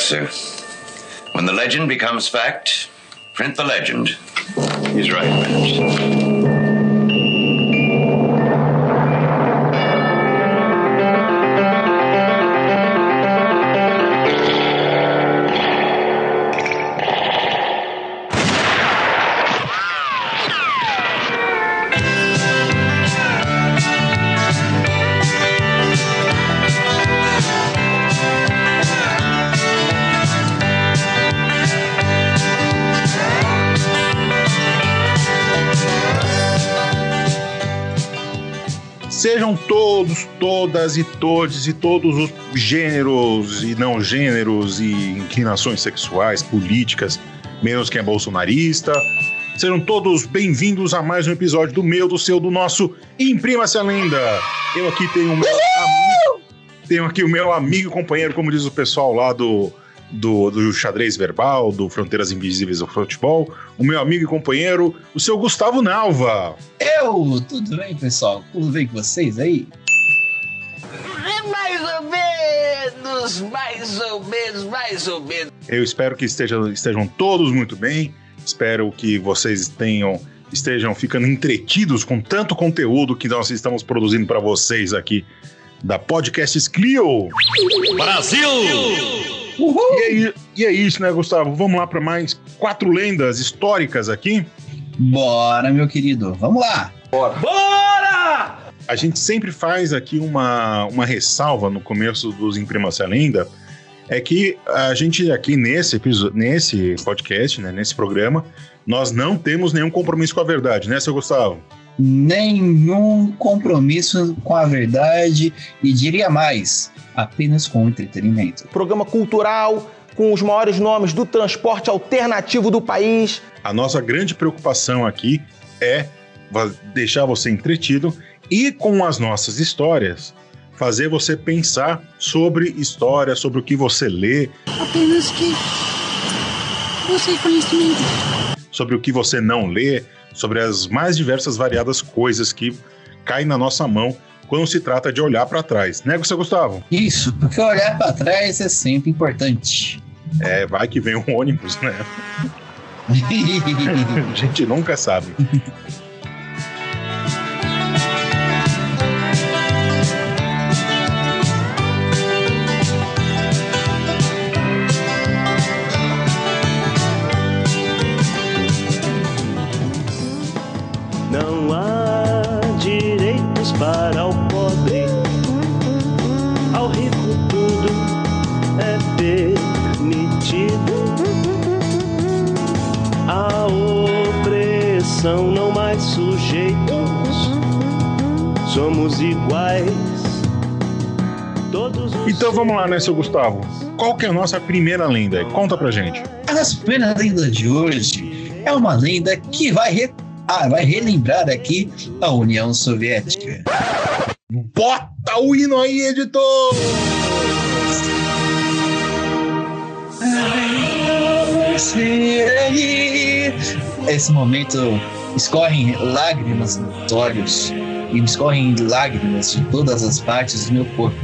West, sir. When the legend becomes fact, print the legend. He's right, perhaps. Sejam todos, todas e todos e todos os gêneros e não gêneros e inclinações sexuais, políticas, menos quem é bolsonarista. Sejam todos bem-vindos a mais um episódio do meu, do seu, do nosso Imprima-se a Lenda. Eu aqui tenho o meu amigo, tenho aqui o meu amigo e companheiro, como diz o pessoal lá do, do, do xadrez verbal, do Fronteiras Invisíveis do Futebol, o meu amigo e companheiro, o seu Gustavo Nalva. Eu! Tudo bem, pessoal? Tudo bem com vocês aí? Mais ou menos, mais ou menos, mais ou menos. Eu espero que estejam, estejam todos muito bem. Espero que vocês tenham, estejam ficando entretidos com tanto conteúdo que nós estamos produzindo para vocês aqui da Podcasts Clio. Brasil! Uhul! E, aí, e é isso, né, Gustavo? Vamos lá para mais quatro lendas históricas aqui. Bora, meu querido. Vamos lá! Bora! A gente sempre faz aqui uma, uma ressalva no começo dos Imprima-se a Lenda, é que a gente aqui nesse episódio, nesse podcast, né, nesse programa, nós não temos nenhum compromisso com a verdade, né, seu Gustavo? Nenhum compromisso com a verdade e diria mais, apenas com entretenimento. programa cultural com os maiores nomes do transporte alternativo do país. A nossa grande preocupação aqui é deixar você entretido e com as nossas histórias fazer você pensar sobre história, sobre o que você lê, apenas que você conhecimento. sobre o que você não lê, sobre as mais diversas variadas coisas que caem na nossa mão quando se trata de olhar para trás. Né, seu Gustavo? Isso, porque olhar para trás é sempre importante. É, vai que vem um ônibus, né? A gente nunca sabe. Iguais. Então vamos lá, né, seu Gustavo? Qual que é a nossa primeira lenda? Conta pra gente. A nossa primeira lenda de hoje é uma lenda que vai, re- ah, vai relembrar aqui a União Soviética. Bota o hino aí, editor! Esse momento escorrem lágrimas nos olhos e escorrem lágrimas de todas as partes do meu corpo.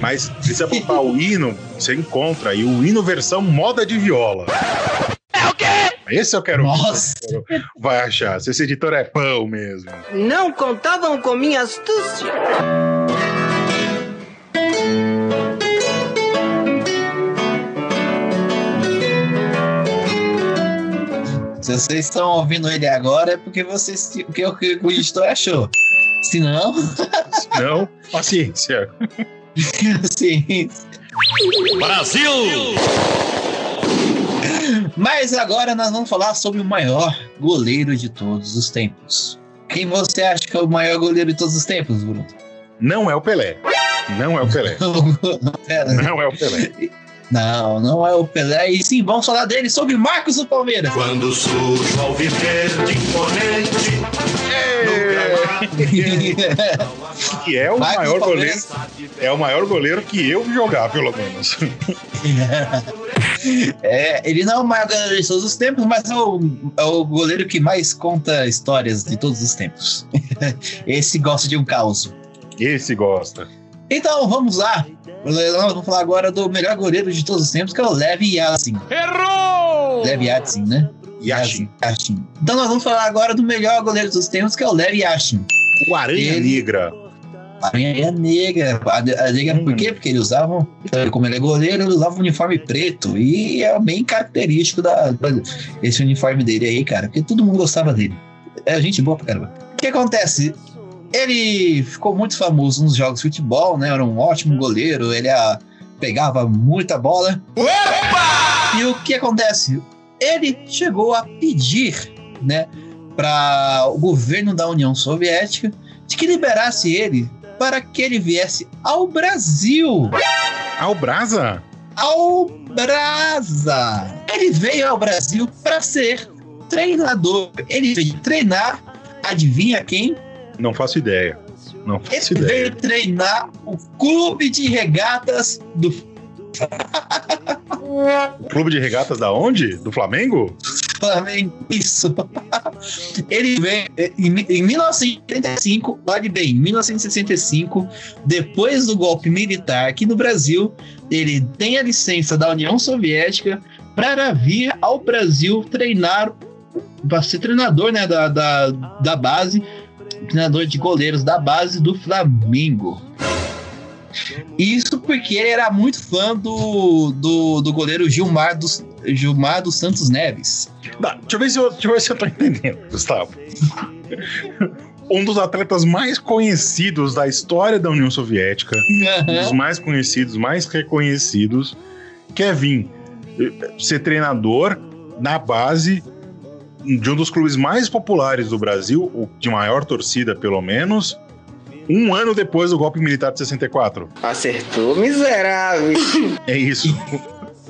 Mas se você botar o hino, você encontra aí o hino versão moda de viola. É o quê? Esse eu quero Nossa. Vai achar. Se esse editor é pão mesmo. Não contavam com minha astúcia. Se vocês estão ouvindo ele agora é porque vocês porque o que o editor achou. Se não, Não, paciência. assim. Brasil! Mas agora nós vamos falar sobre o maior goleiro de todos os tempos. Quem você acha que é o maior goleiro de todos os tempos, Bruno? Não é o Pelé. Não é o Pelé. Não é o Pelé. Não, não é o Pelé. E sim, vamos falar dele sobre Marcos do Palmeiras. Quando surge ao viver de imponente, Que é o Marcos maior goleiro. É o maior goleiro que eu jogar, pelo menos. É, ele não é o maior goleiro de todos os tempos, mas é o, é o goleiro que mais conta histórias de todos os tempos. Esse gosta de um caos. Esse gosta. Então vamos lá. Nós vamos falar agora do melhor goleiro de todos os tempos, que é o Lev Yassin. Errou! Lev Yassin, né? Yashin. Yashin. Então nós vamos falar agora do melhor goleiro dos tempos, que é o Lev Yashin. O Aranha Ele- Negra. A Aranha negra. A, a negra por quê? Porque ele usava, como ele é goleiro, ele usava um uniforme preto. E é bem característico da, da- esse uniforme dele aí, cara. Porque todo mundo gostava dele. É gente boa pra caramba. O que acontece? Ele ficou muito famoso nos jogos de futebol, né? Era um ótimo goleiro, ele ah, pegava muita bola. E o que acontece? Ele chegou a pedir, né, para o governo da União Soviética de que liberasse ele para que ele viesse ao Brasil. Ah, o Brasa? Ao Brasa. Ele veio ao Brasil para ser treinador. Ele veio treinar, adivinha quem? Não faço ideia. Não Ele faço ideia. veio treinar o Clube de Regatas do Clube de regatas da onde? Do Flamengo? Flamengo. Isso. Ele veio em, em 1985, olhe bem, em 1965, depois do golpe militar aqui no Brasil, ele tem a licença da União Soviética para vir ao Brasil treinar, para ser treinador né, da, da, da base, treinador de goleiros da base do Flamengo. Isso porque ele era muito fã do, do, do goleiro Gilmar dos, Gilmar dos Santos Neves. Não, deixa, eu ver se eu, deixa eu ver se eu tô entendendo, Gustavo. um dos atletas mais conhecidos da história da União Soviética, um dos mais conhecidos, mais reconhecidos, quer vir eh, ser treinador na base de um dos clubes mais populares do Brasil, o de maior torcida, pelo menos, um ano depois do golpe militar de 64. Acertou, miserável. É isso.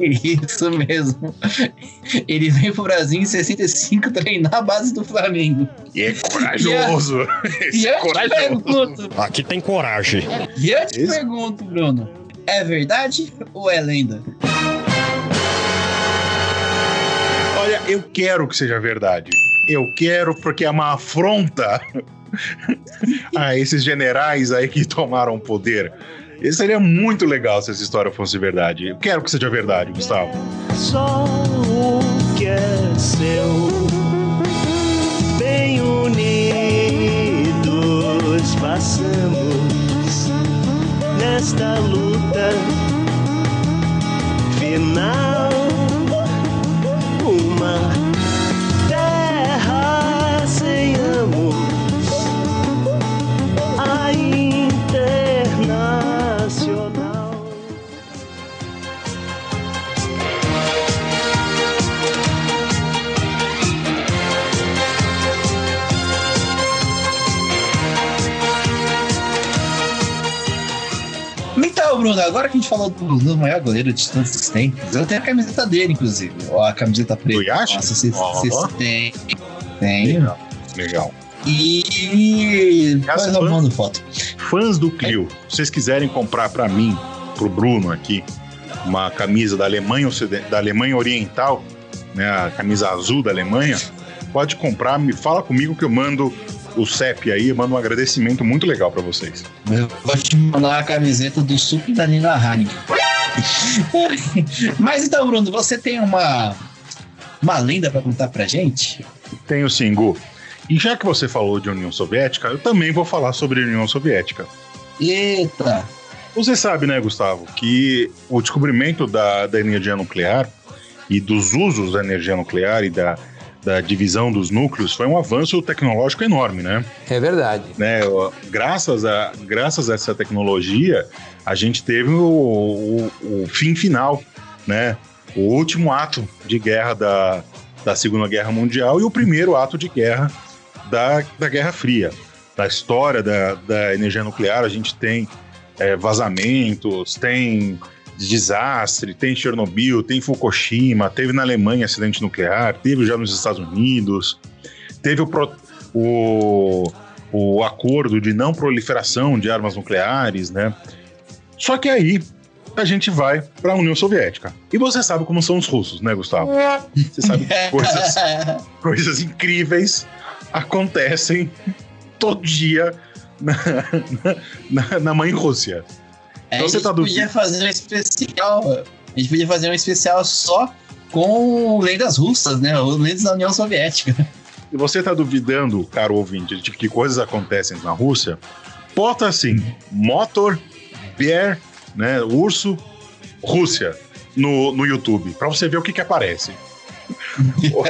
Isso mesmo. Ele veio pro Brasil em 65 treinar a base do Flamengo. E é corajoso. E Esse é eu te corajoso. pergunto, Aqui tem coragem. e eu te Esse- pergunto, Bruno, é verdade ou é lenda? Eu quero que seja verdade. Eu quero porque é uma afronta a esses generais aí que tomaram o poder. Isso seria muito legal se essa história fosse verdade. Eu quero que seja verdade, Gustavo. Só o que é seu, bem unidos passamos nesta luta final. Então, Bruno, agora que a gente falou do, do maior goleiro de todos os tempos, eu tenho a camiseta dele, inclusive. Ó, a camiseta preta. Do Yashin? Nossa, você Ó. tem. Tem. Legal. Legal. E. Depois eu mando foto. Fãs do Clio, se vocês quiserem comprar pra mim, pro Bruno aqui, uma camisa da Alemanha, da Alemanha Oriental, né, a camisa azul da Alemanha, pode comprar, me fala comigo que eu mando o CEP aí, eu mando um agradecimento muito legal pra vocês. Eu vou te mandar a camiseta do Suco da Nina Heineken. Mas então, Bruno, você tem uma. Uma lenda pra contar pra gente? Tenho sim, Gu. E já que você falou de União Soviética, eu também vou falar sobre a União Soviética. Eita! Você sabe, né, Gustavo, que o descobrimento da, da energia nuclear e dos usos da energia nuclear e da, da divisão dos núcleos foi um avanço tecnológico enorme, né? É verdade. né? Graças a, graças a essa tecnologia, a gente teve o, o, o fim final, né? O último ato de guerra da, da Segunda Guerra Mundial e o primeiro ato de guerra da, da Guerra Fria. Da história da, da energia nuclear, a gente tem é, vazamentos, tem desastre, tem Chernobyl, tem Fukushima, teve na Alemanha acidente nuclear, teve já nos Estados Unidos, teve o, pro- o, o acordo de não proliferação de armas nucleares, né? Só que aí a gente vai para a União Soviética. E você sabe como são os russos, né, Gustavo? Você sabe que coisas, coisas incríveis acontecem todo dia na, na, na mãe Rússia. É, Então a você gente tá podia fazer um especial. A gente podia fazer um especial só com lendas russas, né? Ou lendas da União Soviética. Se você está duvidando, caro ouvinte, de que coisas acontecem na Rússia, bota assim: motor, bear, né, urso, Rússia no, no YouTube, para você ver o que, que aparece. ou,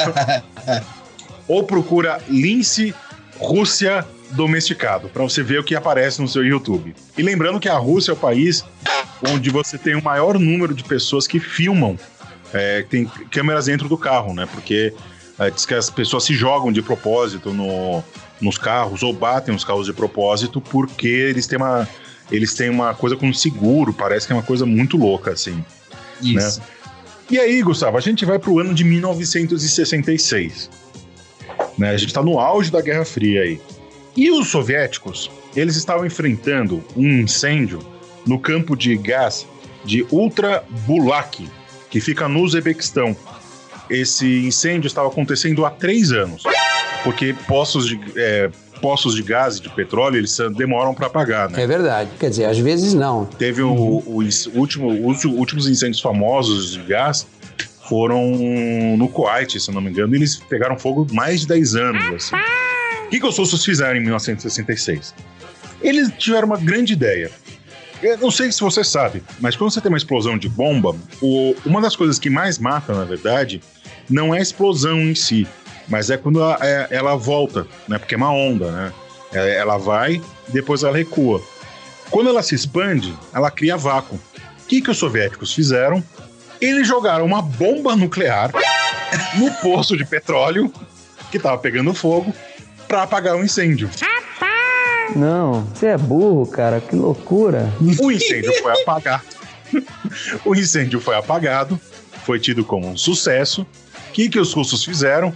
ou procura lince Rússia domesticado, para você ver o que aparece no seu YouTube. E lembrando que a Rússia é o país onde você tem o maior número de pessoas que filmam, é, tem câmeras dentro do carro, né? Porque é, diz que as pessoas se jogam de propósito no, nos carros ou batem os carros de propósito porque eles têm uma eles têm uma coisa com seguro, parece que é uma coisa muito louca assim. Isso. E aí, Gustavo, a gente vai pro ano de 1966. Né? A gente está no auge da Guerra Fria aí. E os soviéticos, eles estavam enfrentando um incêndio no campo de gás de Ultra Bulak, que fica no Uzbequistão. Esse incêndio estava acontecendo há três anos, porque poços de, é, poços de gás e de petróleo eles demoram para apagar, né? É verdade. Quer dizer, às vezes não. Teve o, o inc- último, os últimos incêndios famosos de gás foram no Kuwait, se não me engano, e eles pegaram fogo mais de 10 anos. Assim. Que, que os russos fizeram em 1966? Eles tiveram uma grande ideia. Eu não sei se você sabe, mas quando você tem uma explosão de bomba, o- uma das coisas que mais mata, na verdade, não é a explosão em si, mas é quando ela, é- ela volta, né? Porque é uma onda, né? É, Ela vai e depois ela recua. Quando ela se expande, ela cria vácuo. O que, que os soviéticos fizeram? Eles jogaram uma bomba nuclear no poço de petróleo que estava pegando fogo para apagar o incêndio. Não, você é burro, cara, que loucura. O incêndio foi apagado. O incêndio foi apagado, foi tido como um sucesso. O que, que os russos fizeram?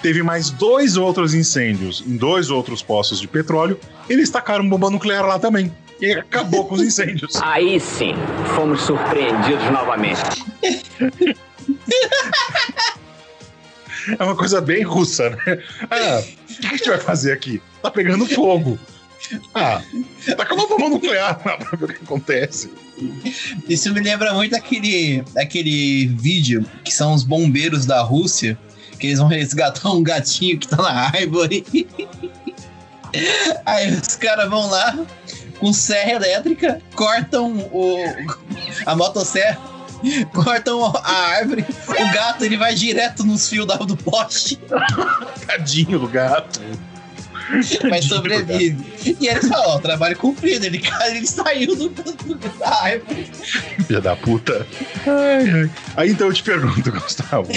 Teve mais dois outros incêndios em dois outros poços de petróleo. Eles tacaram bomba nuclear lá também. E acabou com os incêndios. Aí sim, fomos surpreendidos novamente. É uma coisa bem russa, né? Ah, o que a gente vai fazer aqui? Tá pegando fogo. Ah, taca uma bomba nuclear lá pra ver o que acontece. Isso me lembra muito aquele, aquele vídeo que são os bombeiros da Rússia, que eles vão resgatar um gatinho que tá na árvore. Aí os caras vão lá com serra elétrica, cortam o, a motosserra, cortam a árvore, o gato ele vai direto nos fios da- do poste, Tadinho do gato. mas sobrevive. E eles falam, ó, trabalho cumprido, ele, cara, ele saiu do, do- da árvore. Filha da puta. Ai, ai. Aí então eu te pergunto, Gustavo.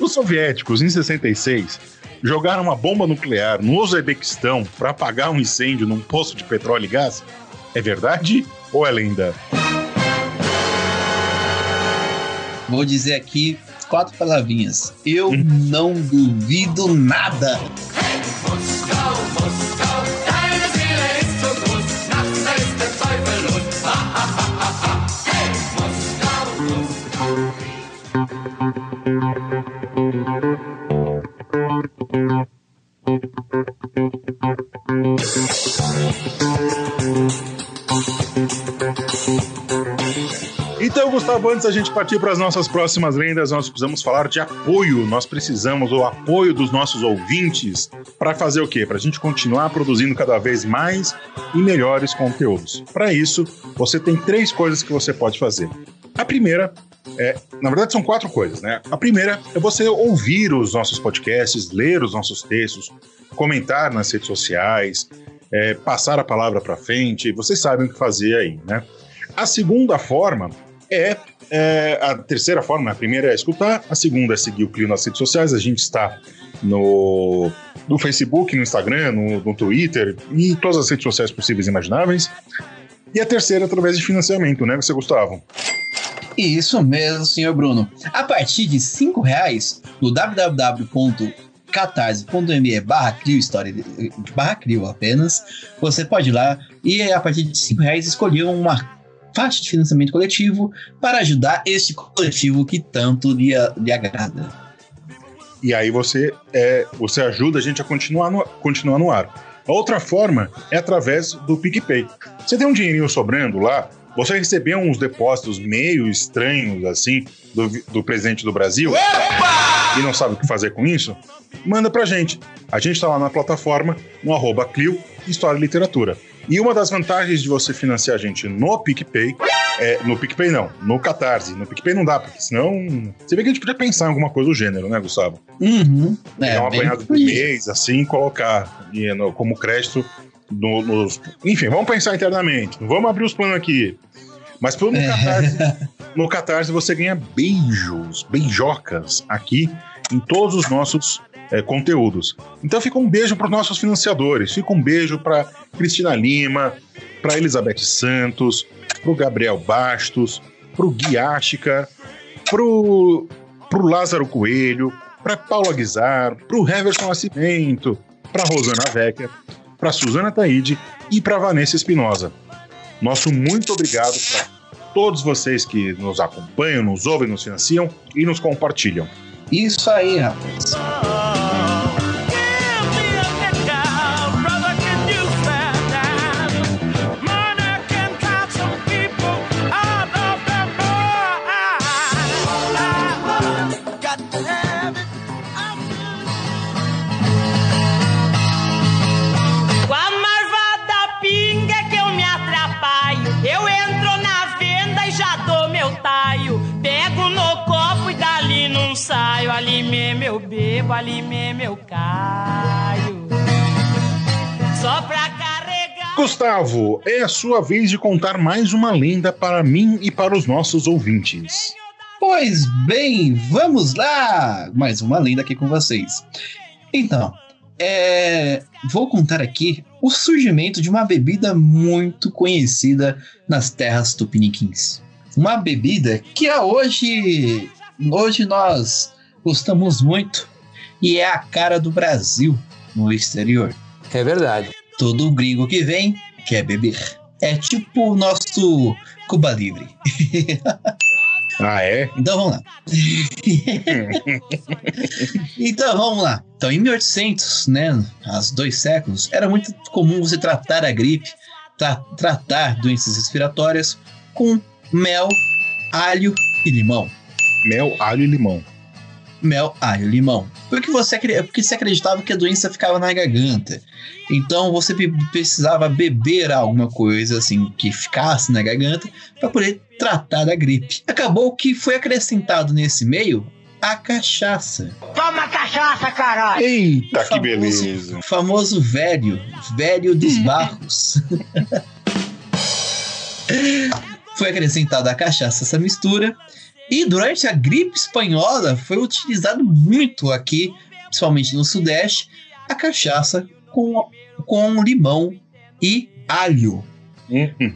Os soviéticos, em 66, jogaram uma bomba nuclear no Uzbequistão para apagar um incêndio num poço de petróleo e gás? É verdade ou é lenda? Vou dizer aqui quatro palavrinhas. Eu não duvido nada. Então, Gustavo, antes da gente partir para as nossas próximas lendas, nós precisamos falar de apoio. Nós precisamos do apoio dos nossos ouvintes para fazer o quê? Para a gente continuar produzindo cada vez mais e melhores conteúdos. Para isso, você tem três coisas que você pode fazer. A primeira é, na verdade, são quatro coisas, né? A primeira é você ouvir os nossos podcasts, ler os nossos textos, comentar nas redes sociais, é, passar a palavra para frente. Vocês sabem o que fazer aí, né? A segunda forma é, é, a terceira forma, a primeira é escutar, a segunda é seguir o Clio nas redes sociais. A gente está no, no Facebook, no Instagram, no, no Twitter e em todas as redes sociais possíveis e imagináveis. E a terceira através de financiamento, né, você Gustavo? Isso mesmo, senhor Bruno. A partir de cinco reais no www.catarse.me barra Crio História barra apenas, você pode ir lá e a partir de cinco reais escolher uma faixa de financiamento coletivo para ajudar este coletivo que tanto lhe, lhe agrada. E aí você, é, você ajuda a gente a continuar no, continuar no ar. A outra forma é através do PicPay. Você tem um dinheirinho sobrando lá, Você recebeu uns depósitos meio estranhos, assim, do, do presidente do Brasil e não sabe o que fazer com isso? Manda pra gente. A gente tá lá na plataforma, no arroba Clio, História e Literatura. E uma das vantagens de você financiar a gente no PicPay, é, no PicPay não, no Catarse. No PicPay não dá, porque senão. Você vê que a gente podia pensar em alguma coisa do gênero, né, Gustavo? Uhum. Pegar um apanhado do por mês, assim, colocar e, no- como crédito no- nos. Enfim, vamos pensar internamente. Vamos abrir os planos aqui. Mas pelo no É. Catarse, no Catarse você ganha beijos, beijocas aqui em todos os nossos é, conteúdos. Então fica um beijo para os nossos financiadores. Fica um beijo para Cristina Lima, para Elizabeth Santos, para o Gabriel Bastos, para o Gui Ashika, para o Lázaro Coelho, para Paula Guizar, para o Heverson Nascimento, para Rosana Vecchia, para Suzana Taide e para Vanessa Espinosa. Nosso muito obrigado para todos vocês que nos acompanham, nos ouvem, nos financiam e nos compartilham. Isso aí, rapaz. Bebo, ali mesmo eu caio. Só pra carregar. Gustavo, é a sua vez de contar mais uma lenda para mim e para os nossos ouvintes. Pois bem, vamos lá! Mais uma lenda aqui com vocês. Então, é, vou contar aqui o surgimento de uma bebida muito conhecida nas terras tupiniquins. Uma bebida que hoje, hoje nós gostamos muito e é a cara do Brasil no exterior. É verdade. Todo gringo que vem quer beber. É tipo o nosso Cuba Livre. Ah, é? Então vamos lá. então vamos lá. Então em 1800, né, há dois séculos, era muito comum você tratar a gripe, tra- tratar doenças respiratórias com mel, alho e limão. Mel, alho e limão. Mel, alho e limão. Porque você, porque você acreditava que a doença ficava na garganta. Então você precisava beber alguma coisa assim que ficasse na garganta para poder tratar da gripe. Acabou que foi acrescentado nesse meio a cachaça. Toma cachaça, caralho! Eita, que Famoso- beleza. Famoso velho, velho dos barros. foi acrescentada a cachaça essa mistura e durante a gripe espanhola foi utilizado muito aqui, principalmente no sudeste, a cachaça com, com limão e alho. Uhum.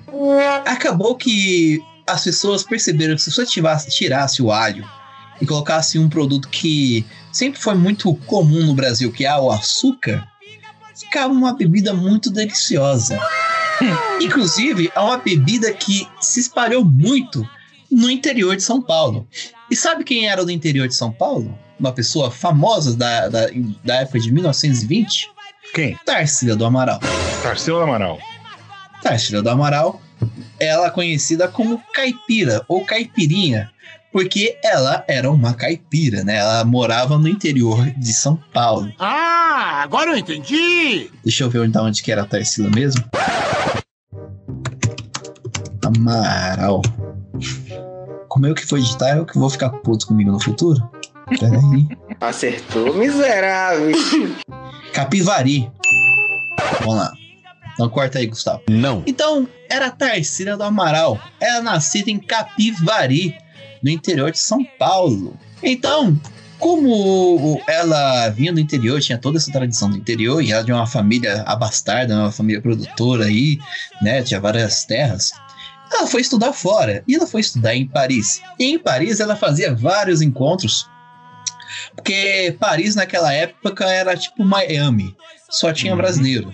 Acabou que as pessoas perceberam que se você tirasse, tirasse o alho e colocasse um produto que sempre foi muito comum no Brasil, que é o açúcar, ficava uma bebida muito deliciosa. Inclusive, é uma bebida que se espalhou muito no interior de São Paulo. E sabe quem era do interior de São Paulo? Uma pessoa famosa da, da, da época de 1920? Quem? Tarsila do Amaral. Tarsila do Amaral. Tarsila do Amaral, ela é conhecida como caipira ou caipirinha, porque ela era uma caipira, né? Ela morava no interior de São Paulo. Ah, agora eu entendi! Deixa eu ver onde, onde que era a Tarsila mesmo. Amaral. Como eu que foi editar, eu que vou ficar puto comigo no futuro? Peraí. Acertou, miserável. Capivari. Vamos lá. Então corta aí, Gustavo. Não. Então, era a Tarsila do Amaral. Ela nascida em Capivari, no interior de São Paulo. Então, como ela vinha do interior, tinha toda essa tradição do interior, e ela de uma família abastarda, uma família produtora aí, né? Tinha várias terras. Ela foi estudar fora. E ela foi estudar em Paris. E em Paris ela fazia vários encontros. Porque Paris naquela época era tipo Miami. Só tinha brasileiro.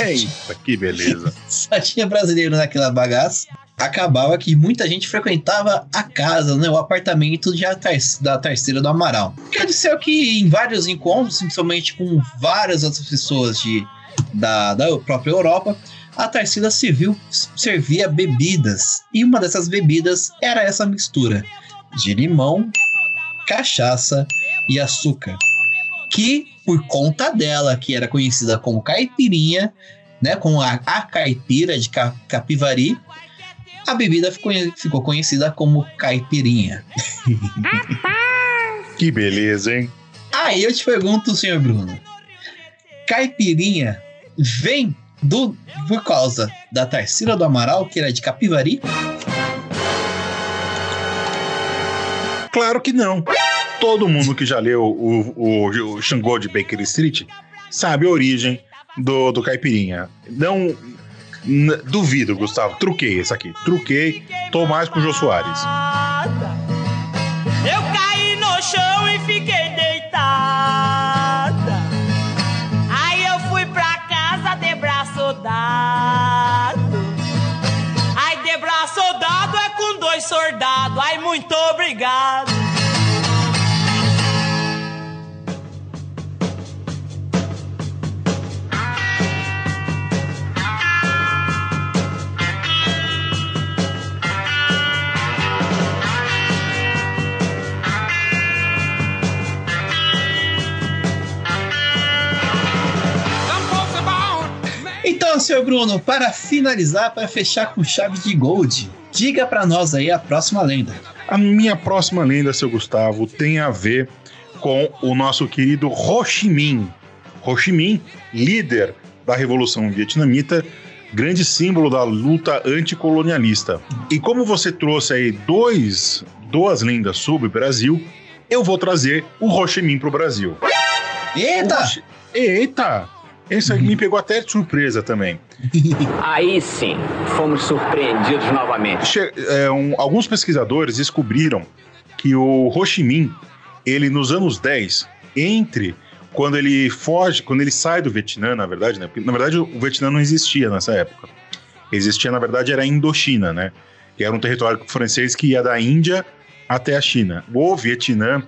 Eita, que beleza. Só tinha brasileiro naquela bagaça. Acabava que muita gente frequentava a casa, né, o apartamento de tar- da terceira do Amaral. Quer dizer que em vários encontros, principalmente com várias outras pessoas de, da, da própria Europa, a Tarsila Civil servia bebidas. E uma dessas bebidas era essa mistura de limão, cachaça e açúcar. Que, por conta dela, que era conhecida como caipirinha, né, com a, a caipira de Capivari, a bebida ficou, ficou conhecida como caipirinha. que beleza, hein? Aí eu te pergunto, senhor Bruno, caipirinha vem do por causa da Tarsila do Amaral, que era de Capivari? Claro que não. Todo mundo que já leu o, o, o Xangô de Baker Street sabe a origem do, do caipirinha. Não. Duvido, Gustavo. Truquei esse aqui. Truquei. Tô mais com o Jô Soares. De braço dado é com dois soldados. Ai, muito obrigado. Então, senhor Bruno, para finalizar, para fechar com chave de gold, diga para nós aí a próxima lenda. A minha próxima lenda, seu Gustavo, tem a ver com o nosso querido Ho Chi Minh. Ho Chi Minh, líder da Revolução Vietnamita, grande símbolo da luta anticolonialista. E como você trouxe aí dois, duas lendas sobre o Brasil, eu vou trazer o Ho Chi Minh para o Brasil. Eita! Chi... Eita! Aí me pegou até de surpresa também. Aí sim, fomos surpreendidos novamente. Che é, um, alguns pesquisadores descobriram que o Ho Chi Minh, ele nos anos 10, entre quando ele foge, quando ele sai do Vietnã, na verdade, né? Porque, na verdade, o Vietnã não existia nessa época. Existia, na verdade, era a Indochina, né? Que era um território francês que ia da Índia até a China. O Vietnã,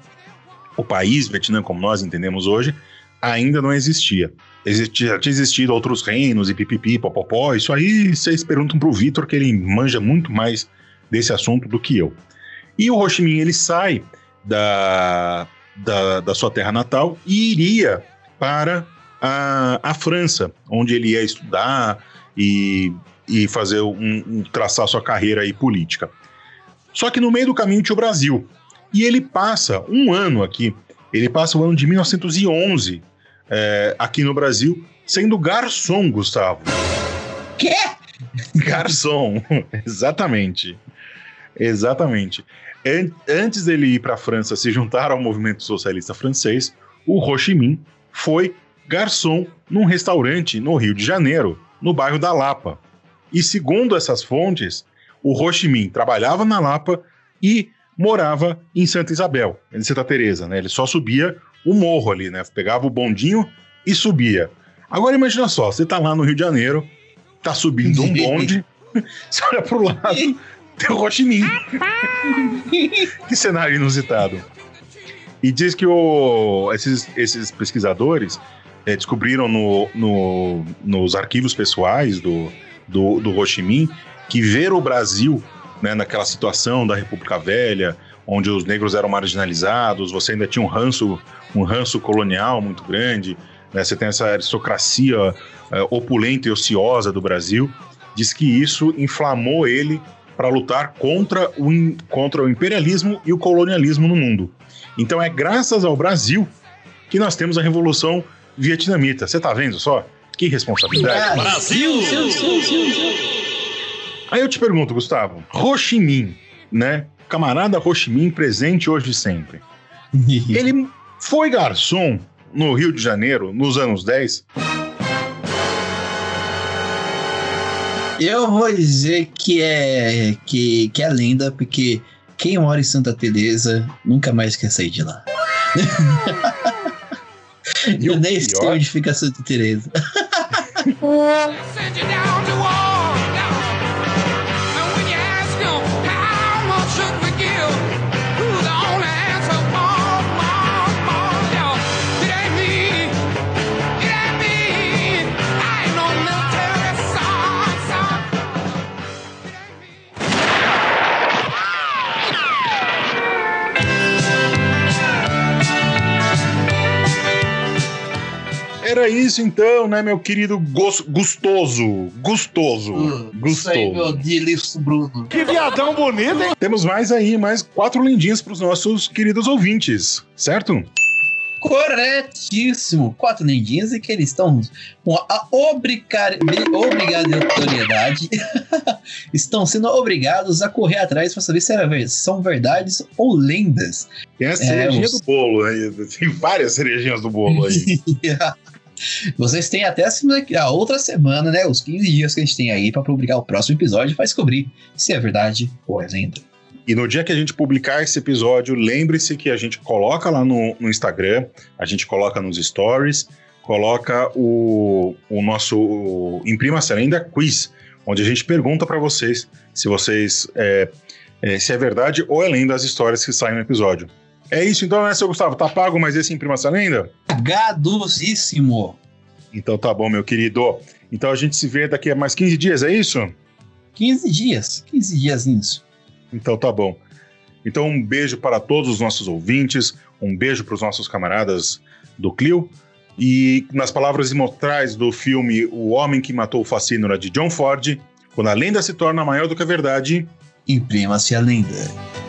o país Vietnã, como nós entendemos hoje, ainda não existia. Existia, já tinha existido outros reinos e pipipi, popopó. Isso aí vocês perguntam pro Vitor, que ele manja muito mais desse assunto do que eu. E o Ho ele sai da, da, da sua terra natal e iria para a, a França, onde ele ia estudar e, e fazer um, um, traçar sua carreira aí política. Só que no meio do caminho tinha o Brasil. E ele passa um ano aqui, ele passa o ano de 1911 é, aqui no Brasil, sendo garçom, Gustavo. Quê? Garçom, exatamente. Exatamente. Antes dele ir para a França se juntar ao movimento socialista francês, o Ho Chi Minh foi garçom num restaurante no Rio de Janeiro, no bairro da Lapa. E segundo essas fontes, o Ho Chi Minh trabalhava na Lapa e morava em Santa Isabel, em Santa Teresa, né? Ele só subia o morro ali, né? Pegava o bondinho e subia. Agora imagina só, você tá lá no Rio de Janeiro, tá subindo um bonde, você olha pro lado, tem o Minh. que cenário inusitado. E diz que o, esses, esses pesquisadores é, descobriram no, no, nos arquivos pessoais do, do, do Ho Chi Minh que ver o Brasil né, naquela situação da República Velha, onde os negros eram marginalizados, você ainda tinha um ranço, um ranço colonial muito grande, né, você tem essa aristocracia é, opulenta e ociosa do Brasil, diz que isso inflamou ele para lutar contra o, contra o imperialismo e o colonialismo no mundo. Então é graças ao Brasil que nós temos a Revolução Vietnamita. Você tá vendo só? Que responsabilidade. Brasil! Aí eu te pergunto, Gustavo, Ho Chi Minh, né? Camarada Ho Chi Minh presente hoje e sempre. Ele foi garçom no Rio de Janeiro nos anos 10? Eu vou dizer que é que, que é lenda, porque quem mora em Santa Teresa nunca mais quer sair de lá. Eu nem sei onde fica Santa Teresa. Era isso então, né, meu querido gos- gustoso. Gustoso. Isso Gustoso. aí, meu Dilifo Bruno. Que viadão bonito, hein? Temos mais aí, mais quatro lindinhas para os nossos queridos ouvintes, certo? Corretíssimo. Quatro lindinhas e que eles estão com a obrigar- obrigatoriedade. estão sendo obrigados a correr atrás para saber se era são verdades ou lendas. Tem a É, cerejinha os- do bolo aí. Tem várias cerejinhas do bolo aí. Vocês têm até a, outra semana, né? Os 15 dias que a gente tem aí para publicar o próximo episódio para descobrir se é verdade ou é lenda. E no dia que a gente publicar esse episódio, lembre-se que a gente coloca lá no, no Instagram, a gente coloca nos stories, coloca o, o nosso o Imprima essa Lenda Quiz, onde a gente pergunta para vocês se vocês é, é, se é verdade ou é lenda as histórias que saem no episódio. É isso então, né, seu Gustavo? Tá pago mais esse Imprima essa Lenda? Gadosíssimo. Então tá bom, meu querido. Então a gente se vê daqui a mais 15 dias, é isso? 15 dias. 15 dias nisso. Então tá bom. Então um beijo para todos os nossos ouvintes, um beijo para os nossos camaradas do Clio. E nas palavras imortais do filme O Homem que Matou o Facínora de John Ford, quando a lenda se torna maior do que a verdade, Imprima-se a lenda.